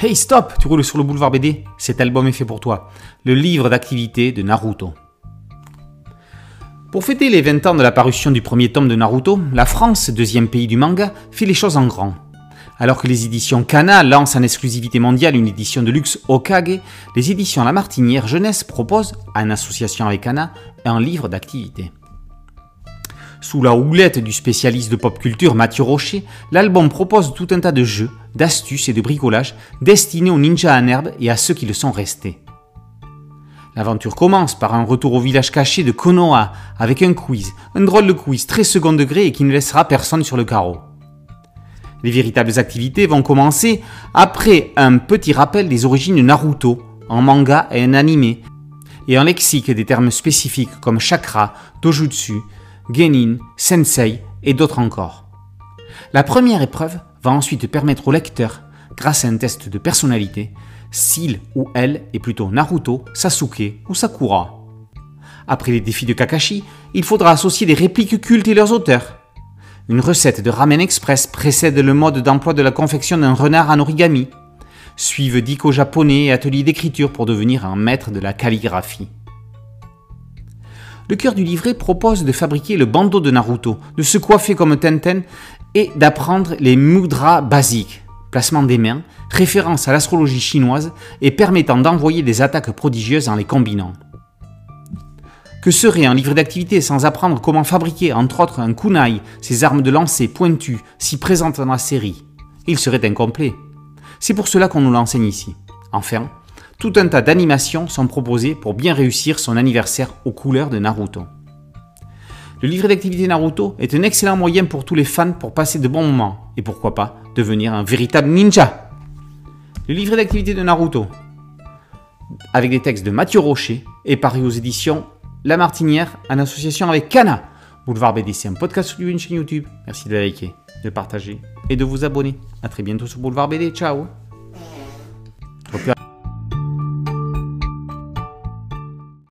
Hey stop, tu roules sur le boulevard BD Cet album est fait pour toi. Le livre d'activité de Naruto. Pour fêter les 20 ans de la parution du premier tome de Naruto, la France, deuxième pays du manga, fait les choses en grand. Alors que les éditions Kana lancent en exclusivité mondiale une édition de luxe Okage, les éditions La Martinière Jeunesse proposent, en association avec Kana, un livre d'activité. Sous la houlette du spécialiste de pop culture Mathieu Rocher, l'album propose tout un tas de jeux, d'astuces et de bricolage destinés aux ninjas en herbe et à ceux qui le sont restés. L'aventure commence par un retour au village caché de Konoha avec un quiz, un drôle de quiz très second degré et qui ne laissera personne sur le carreau. Les véritables activités vont commencer après un petit rappel des origines Naruto, en manga et en animé, et un lexique des termes spécifiques comme chakra, dojutsu, genin, sensei et d'autres encore. La première épreuve va ensuite permettre au lecteur, grâce à un test de personnalité, s'il ou elle est plutôt Naruto, Sasuke ou Sakura. Après les défis de Kakashi, il faudra associer des répliques cultes et leurs auteurs. Une recette de ramen express précède le mode d'emploi de la confection d'un renard en origami. Suivent dico japonais et ateliers d'écriture pour devenir un maître de la calligraphie. Le cœur du livret propose de fabriquer le bandeau de Naruto, de se coiffer comme Tenten et d'apprendre les mudras basiques, placement des mains, référence à l'astrologie chinoise et permettant d'envoyer des attaques prodigieuses en les combinant. Que serait un livre d'activité sans apprendre comment fabriquer, entre autres, un kunai, ces armes de lancer pointues si présentes dans la série? Il serait incomplet. C'est pour cela qu'on nous l'enseigne ici. Enfin, tout un tas d'animations sont proposées pour bien réussir son anniversaire aux couleurs de Naruto. Le livret d'activité Naruto est un excellent moyen pour tous les fans pour passer de bons moments et pourquoi pas devenir un véritable ninja. Le livret d'activité de Naruto, avec des textes de Mathieu Rocher, est paru aux éditions La Martinière en association avec Kana. Boulevard BD, c'est un podcast sur une chaîne YouTube. Merci de liker, de partager et de vous abonner. A très bientôt sur Boulevard BD. Ciao